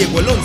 Diego Alonso.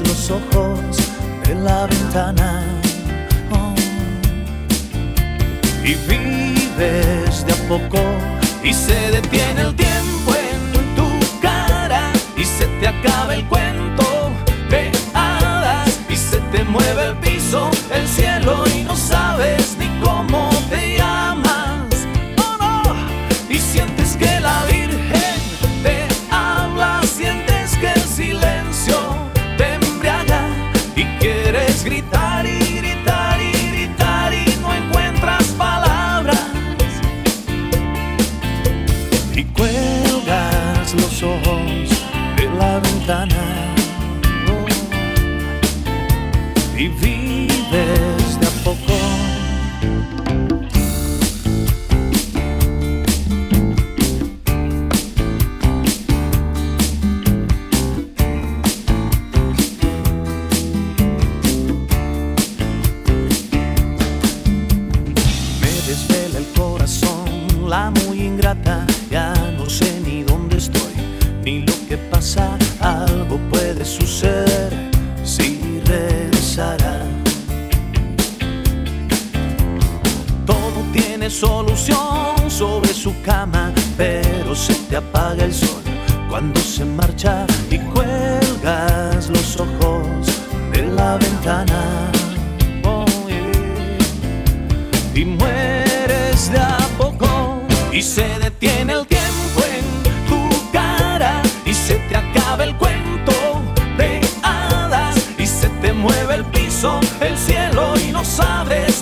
los ojos de la ventana. Oh. Y vives de a poco y se detiene el tiempo en tu cara y se te acaba el cuento de hadas y se te mueve el piso, el cielo y no sabes mueve el piso, el cielo y no sabes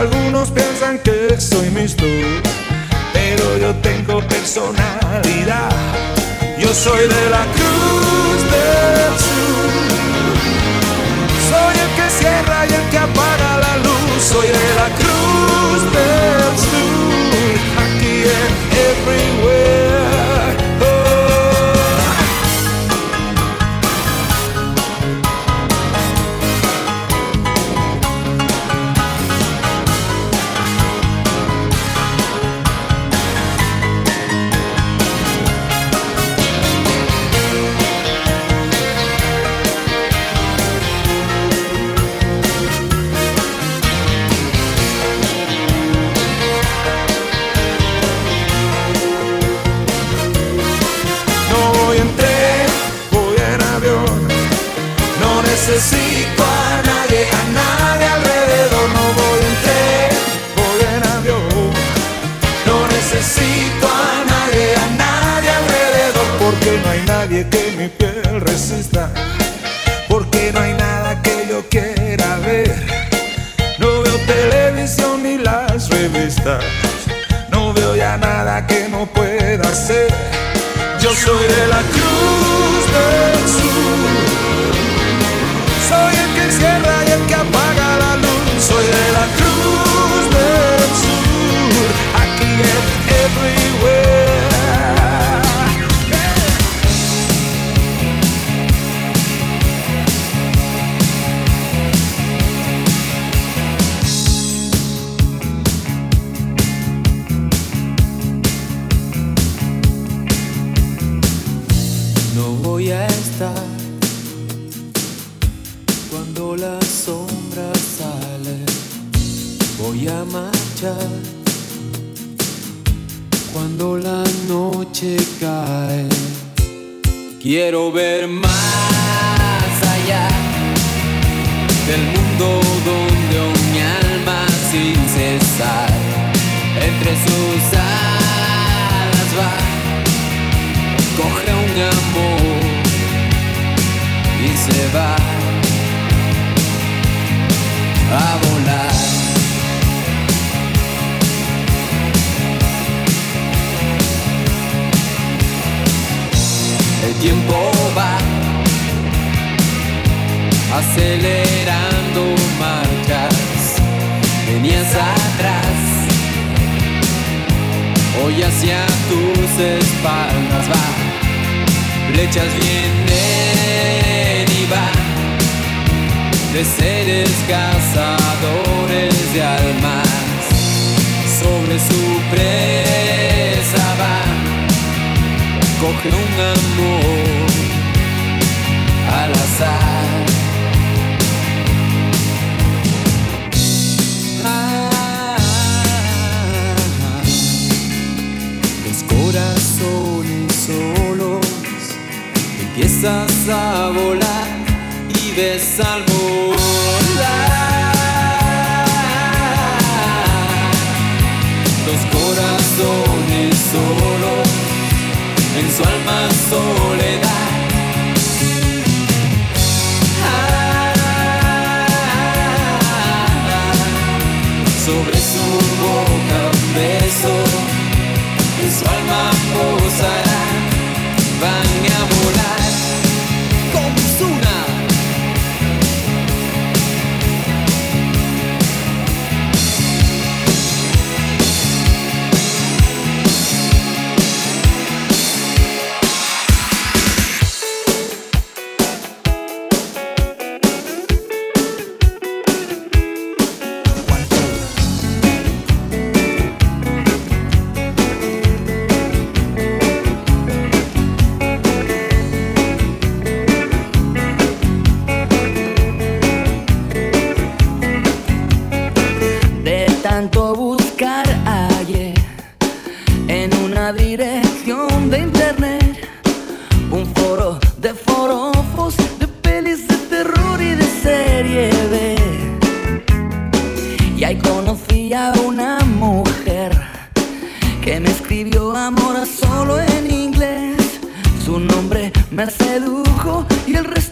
algunos piensan que soy mixto, pero yo tengo personalidad. Yo soy de la cruz del sur, soy el que cierra y el que apaga la luz, soy de la cruz. Yo soy de la cruz del sur. Soy el que encierra y el que apaga. acelerando marchas, venías atrás, hoy hacia tus espaldas va, flechas vienen y van, de seres cazadores de almas, sobre su presa van, coge un amor al azar. empiezas a volar y ves al volar dos corazones solo en su alma. me sedujo y el resto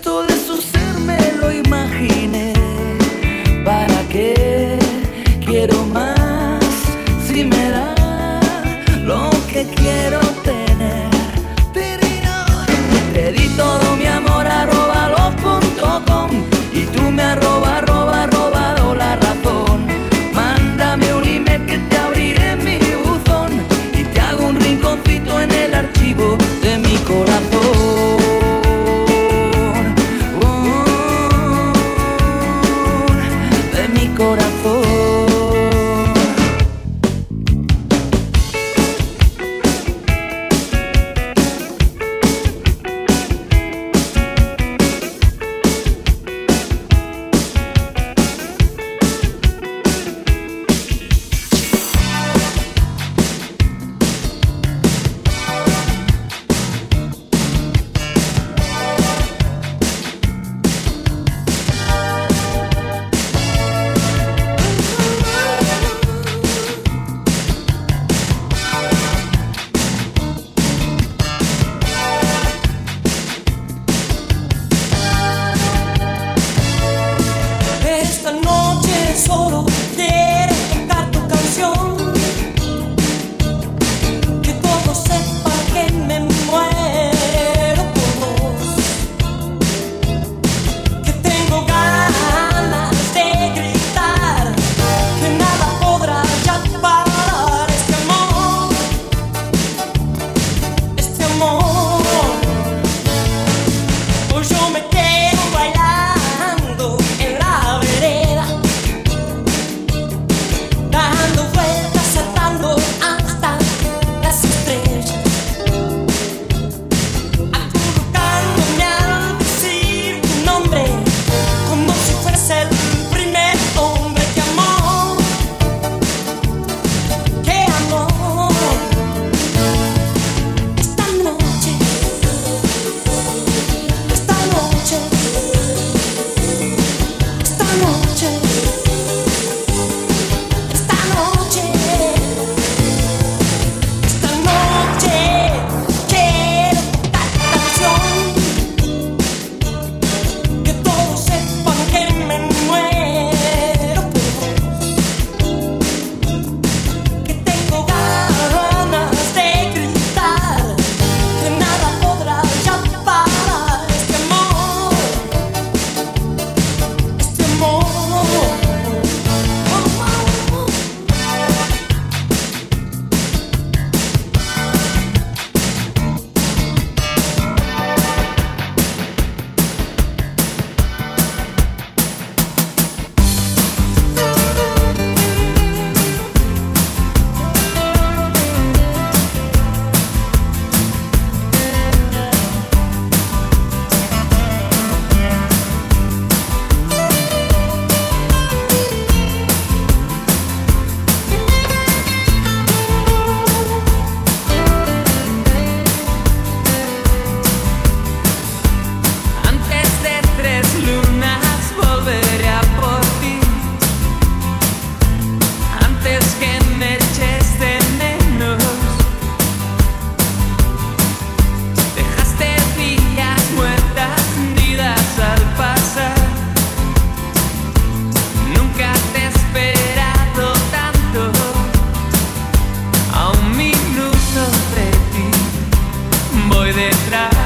detrás.